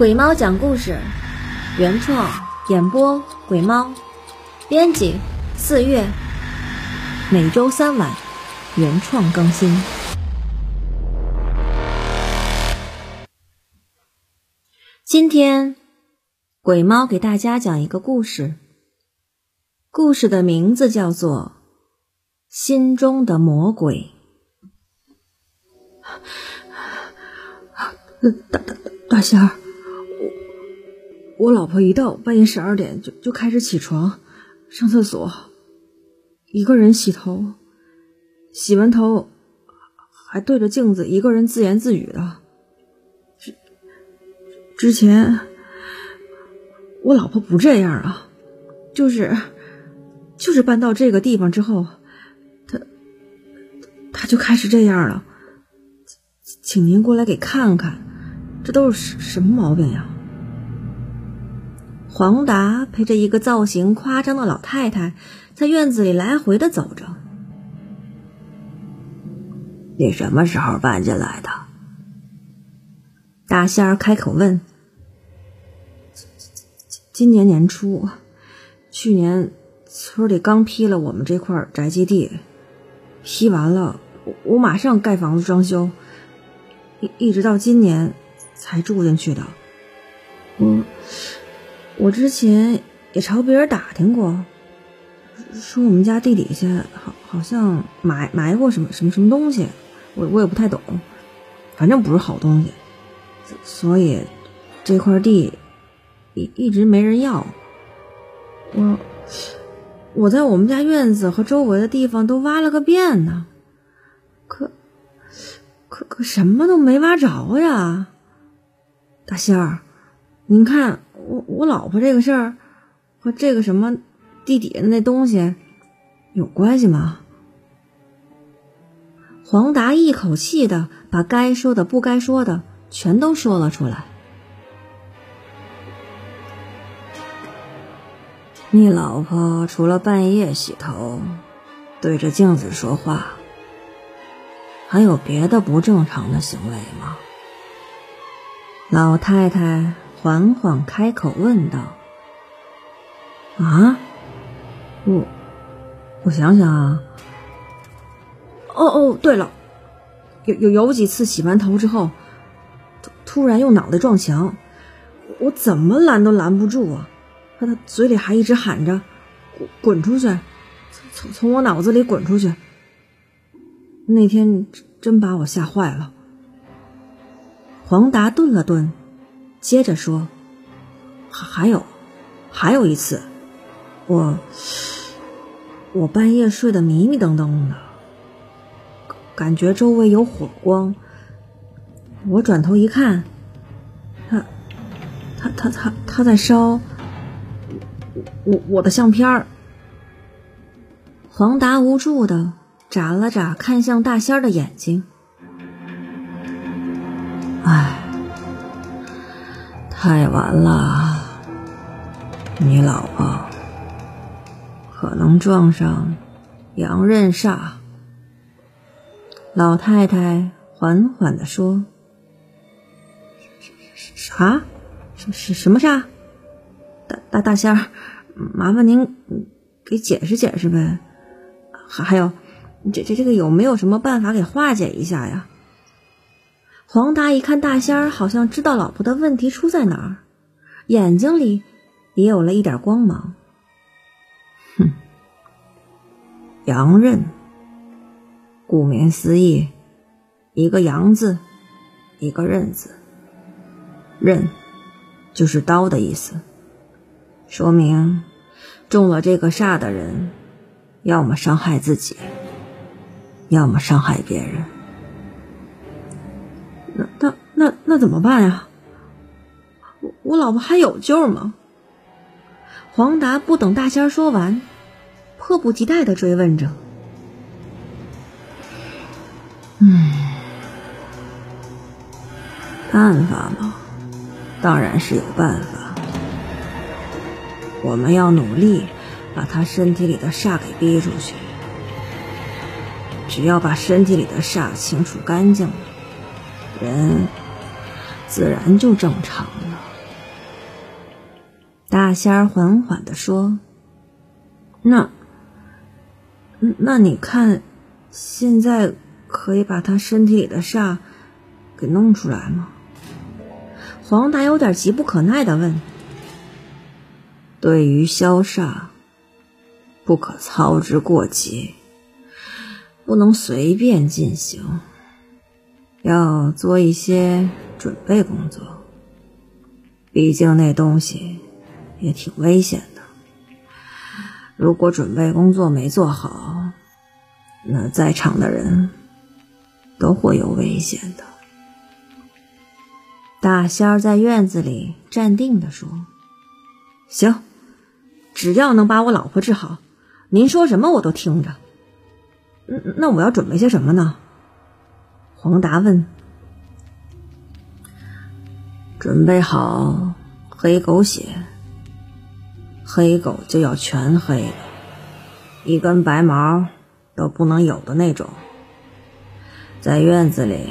鬼猫讲故事，原创演播鬼猫，编辑四月，每周三晚原创更新。今天鬼猫给大家讲一个故事，故事的名字叫做《心中的魔鬼》。大大大仙儿，我老婆一到半夜十二点就就开始起床上厕所，一个人洗头，洗完头还对着镜子一个人自言自语的。之之前我老婆不这样啊，就是就是搬到这个地方之后，她她就开始这样了。请您过来给看看。这都是什什么毛病呀？黄达陪着一个造型夸张的老太太在院子里来回的走着。你什么时候搬进来的？大仙儿开口问。今年年初，去年村里刚批了我们这块宅基地，批完了，我马上盖房子装修，一一直到今年。才住进去的，我我之前也朝别人打听过，说我们家地底下好好像埋埋过什么什么什么东西，我我也不太懂，反正不是好东西，所以这块地一一直没人要。我我在我们家院子和周围的地方都挖了个遍呢，可可可什么都没挖着呀。大仙儿，您看我我老婆这个事儿和这个什么地底下的那东西有关系吗？黄达一口气的把该说的不该说的全都说了出来。你老婆除了半夜洗头、对着镜子说话，还有别的不正常的行为吗？老太太缓缓开口问道：“啊，我我想想啊，哦哦，对了，有有有几次洗完头之后，突突然用脑袋撞墙，我怎么拦都拦不住啊！他他嘴里还一直喊着‘滚滚出去’，从从我脑子里滚出去。那天真把我吓坏了。”黄达顿了顿，接着说：“还还有，还有一次，我我半夜睡得迷迷瞪瞪的，感觉周围有火光。我转头一看，他他他他他在烧我我的相片儿。”黄达无助的眨了眨看向大仙儿的眼睛。唉，太晚了，你老婆可能撞上阳刃煞。老太太缓缓的说：“啥？什什什么煞？大大大仙儿，麻烦您给解释解释呗。还还有，这这这个有没有什么办法给化解一下呀？”黄达一看大仙儿，好像知道老婆的问题出在哪儿，眼睛里也有了一点光芒。哼，阳刃，顾名思义，一个阳字，一个刃字，刃就是刀的意思，说明中了这个煞的人，要么伤害自己，要么伤害别人。那那那怎么办呀？我我老婆还有救吗？黄达不等大仙说完，迫不及待的追问着。嗯，办法嘛，当然是有办法。我们要努力把他身体里的煞给逼出去。只要把身体里的煞清除干净了。人自然就正常了。大仙儿缓缓地说：“那，那你看，现在可以把他身体里的煞给弄出来吗？”黄达有点急不可耐的问：“对于消煞，不可操之过急，不能随便进行，要做一些准备工作。毕竟那东西也挺危险的，如果准备工作没做好，那在场的人都会有危险的。”大仙儿在院子里站定地说：“行，只要能把我老婆治好，您说什么我都听着。那我要准备些什么呢？”黄达问。“准备好黑狗血，黑狗就要全黑了，一根白毛都不能有的那种。在院子里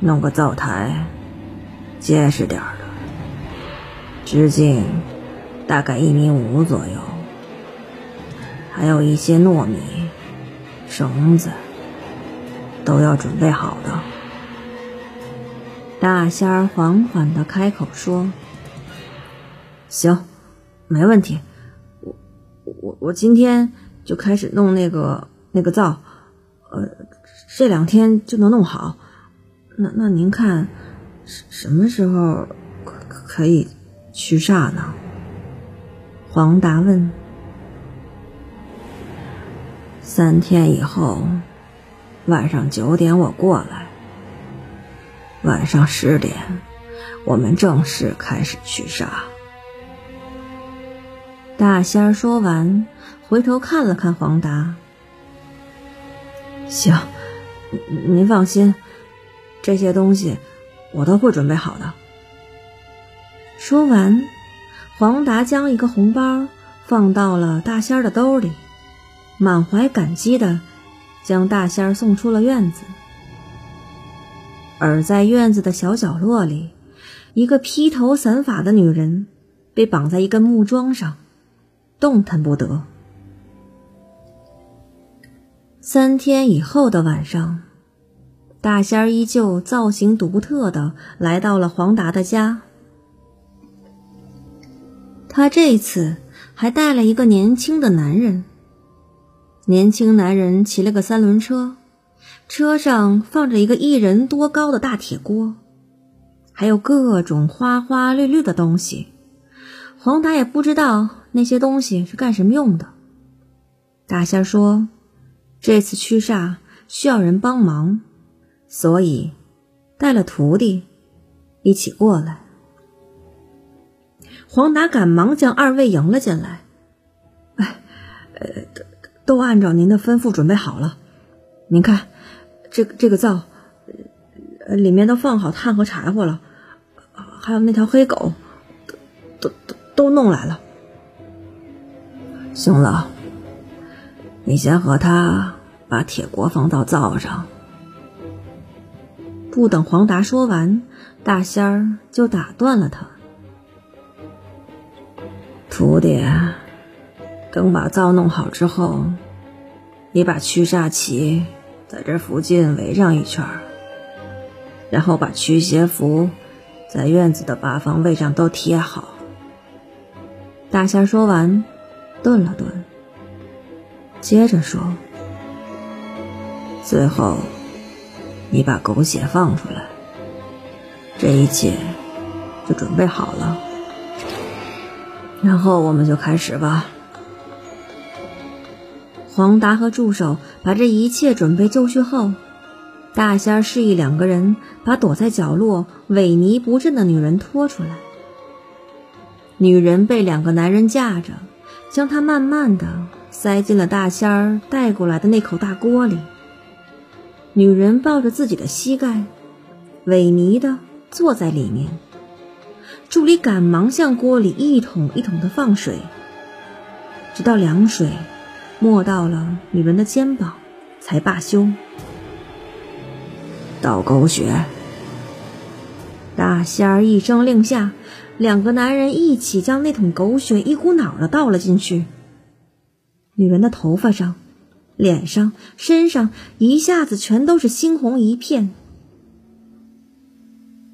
弄个灶台。”结实点的，直径大概一米五左右，还有一些糯米、绳子，都要准备好的。大仙儿缓缓的开口说：“行，没问题。我我我今天就开始弄那个那个灶，呃，这两天就能弄好。那那您看。”什什么时候可可以驱煞呢？黄达问。三天以后，晚上九点我过来。晚上十点，我们正式开始驱杀。大仙儿说完，回头看了看黄达。行，您放心，这些东西。我都会准备好的。说完，黄达将一个红包放到了大仙儿的兜里，满怀感激的将大仙儿送出了院子。而在院子的小角落里，一个披头散发的女人被绑在一根木桩上，动弹不得。三天以后的晚上。大仙儿依旧造型独特的来到了黄达的家，他这次还带了一个年轻的男人。年轻男人骑了个三轮车，车上放着一个一人多高的大铁锅，还有各种花花绿绿的东西。黄达也不知道那些东西是干什么用的。大仙说：“这次驱煞需要人帮忙。”所以，带了徒弟一起过来。黄达赶忙将二位迎了进来。哎，呃，都按照您的吩咐准备好了。您看，这个这个灶，里面都放好炭和柴火了，还有那条黑狗，都都都都弄来了。行了，你先和他把铁锅放到灶上。不等黄达说完，大仙儿就打断了他：“徒弟，等把灶弄好之后，你把驱煞旗在这附近围上一圈，然后把驱邪符在院子的八方位上都贴好。”大仙说完，顿了顿，接着说：“最后。”你把狗血放出来，这一切就准备好了，然后我们就开始吧。黄达和助手把这一切准备就绪后，大仙儿示意两个人把躲在角落萎靡不振的女人拖出来。女人被两个男人架着，将她慢慢的塞进了大仙儿带过来的那口大锅里。女人抱着自己的膝盖，萎靡的坐在里面。助理赶忙向锅里一桶一桶的放水，直到凉水没到了女人的肩膀，才罢休。倒狗血。大仙儿一声令下，两个男人一起将那桶狗血一股脑的倒了进去。女人的头发上、脸上、身上一下子全都是猩红一片。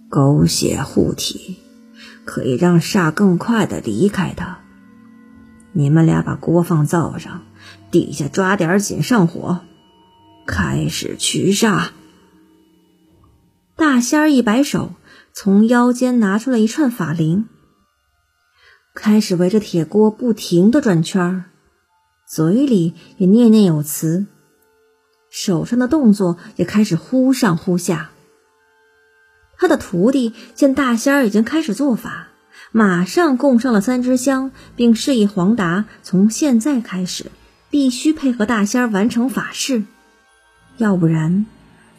狗血护体，可以让煞更快的离开他。你们俩把锅放灶上，底下抓点紧，上火，开始驱煞。大仙儿一摆手，从腰间拿出了一串法铃，开始围着铁锅不停的转圈儿，嘴里也念念有词，手上的动作也开始忽上忽下。他的徒弟见大仙儿已经开始做法，马上供上了三支香，并示意黄达从现在开始必须配合大仙儿完成法事，要不然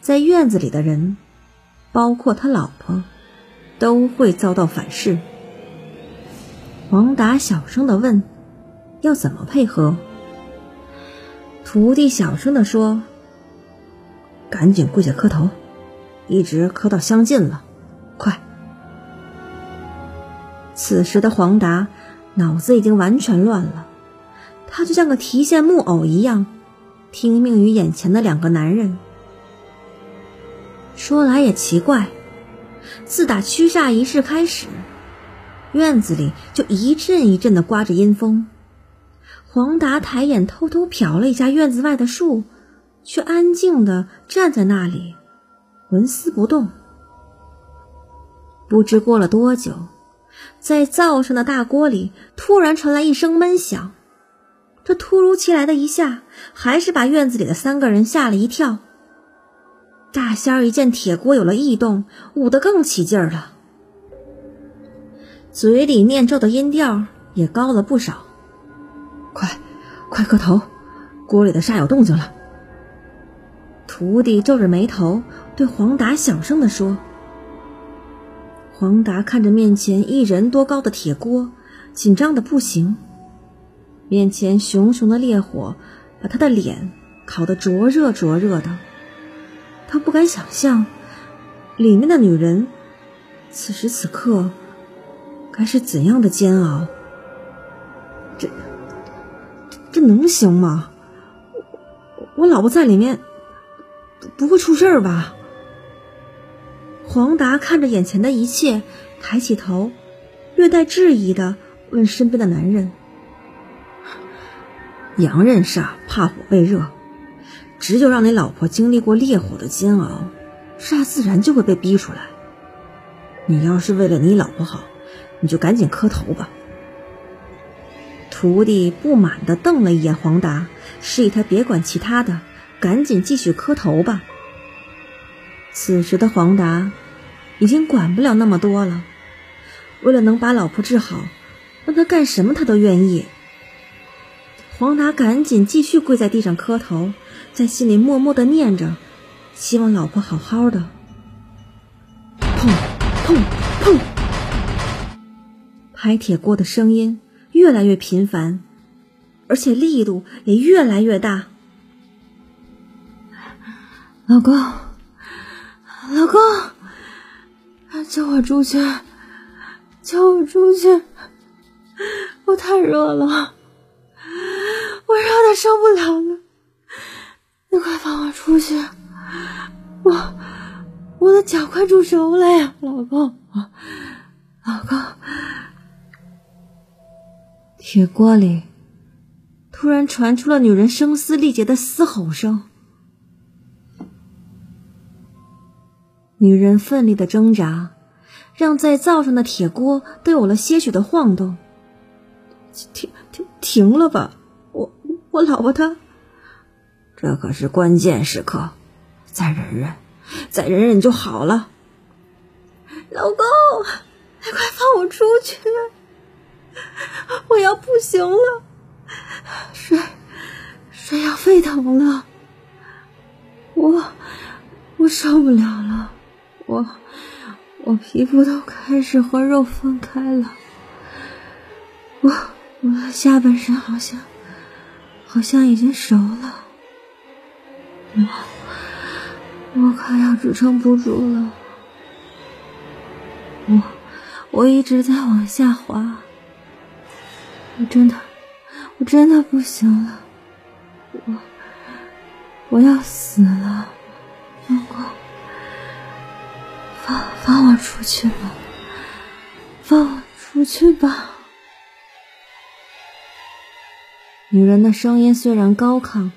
在院子里的人。包括他老婆，都会遭到反噬。黄达小声的问：“要怎么配合？”徒弟小声的说：“赶紧跪下磕头，一直磕到相尽了，快！”此时的黄达脑子已经完全乱了，他就像个提线木偶一样，听命于眼前的两个男人。说来也奇怪，自打驱煞仪式开始，院子里就一阵一阵的刮着阴风。黄达抬眼偷偷瞟了一下院子外的树，却安静的站在那里，纹丝不动。不知过了多久，在灶上的大锅里突然传来一声闷响，这突如其来的一下，还是把院子里的三个人吓了一跳。大仙儿一见铁锅有了异动，舞得更起劲儿了，嘴里念咒的音调也高了不少。快，快磕头！锅里的煞有动静了。徒弟皱着眉头对黄达小声的说。黄达看着面前一人多高的铁锅，紧张的不行。面前熊熊的烈火把他的脸烤得灼热灼热的。他不敢想象，里面的女人此时此刻该是怎样的煎熬。这这能行吗？我我老婆在里面，不会出事儿吧？黄达看着眼前的一切，抬起头，略带质疑的问身边的男人：“阳刃煞怕火被热。”只有让你老婆经历过烈火的煎熬，煞自然就会被逼出来。你要是为了你老婆好，你就赶紧磕头吧。徒弟不满的瞪了一眼黄达，示意他别管其他的，赶紧继续磕头吧。此时的黄达已经管不了那么多了，为了能把老婆治好，让他干什么他都愿意。黄达赶紧继续跪在地上磕头。在心里默默的念着，希望老婆好好的。砰砰砰！拍铁锅的声音越来越频繁，而且力度也越来越大。老公，老公，叫我出去，叫我出去！我太热了，我热的受不了了。你快放我出去！我我的脚快煮熟了呀，老公，老公。铁锅里突然传出了女人声嘶力竭的嘶吼声，女人奋力的挣扎，让在灶上的铁锅都有了些许的晃动。停停停了吧，我老婆她。这可是关键时刻，再忍忍，再忍忍就好了。老公，你快放我出去！我要不行了，水水要沸腾了，我我受不了了，我我皮肤都开始和肉分开了，我我下半身好像好像已经熟了。我我快要支撑不住了，我我一直在往下滑，我真的我真的不行了，我我要死了！放过，放放我出去吧，放我出去吧！女人的声音虽然高亢，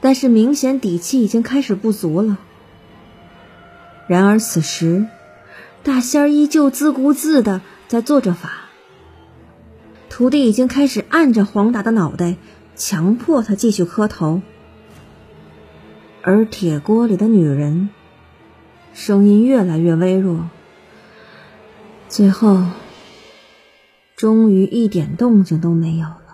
但是明显底气已经开始不足了。然而此时，大仙儿依旧自顾自的在做着法。徒弟已经开始按着黄达的脑袋，强迫他继续磕头。而铁锅里的女人，声音越来越微弱，最后，终于一点动静都没有了。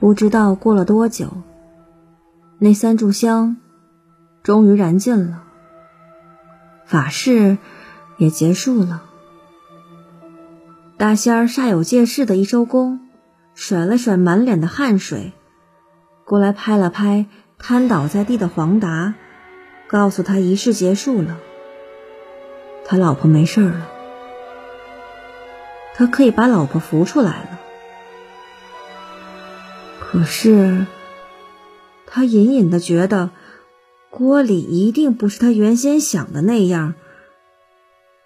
不知道过了多久，那三炷香终于燃尽了，法事也结束了。大仙儿煞有介事的一收工，甩了甩满脸的汗水，过来拍了拍瘫倒在地的黄达，告诉他仪式结束了，他老婆没事了，他可以把老婆扶出来了。可是，他隐隐的觉得，锅里一定不是他原先想的那样。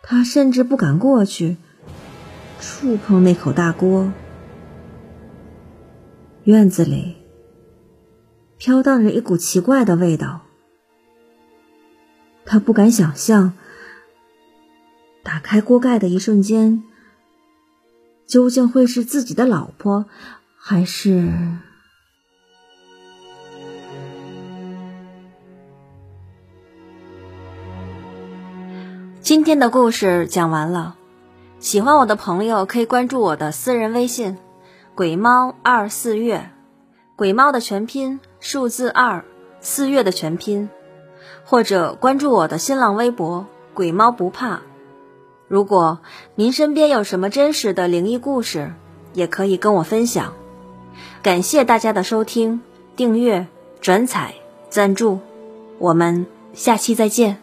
他甚至不敢过去触碰那口大锅。院子里飘荡着一股奇怪的味道。他不敢想象，打开锅盖的一瞬间，究竟会是自己的老婆，还是？今天的故事讲完了，喜欢我的朋友可以关注我的私人微信“鬼猫二四月”，鬼猫的全拼数字二四月的全拼，或者关注我的新浪微博“鬼猫不怕”。如果您身边有什么真实的灵异故事，也可以跟我分享。感谢大家的收听、订阅、转采、赞助，我们下期再见。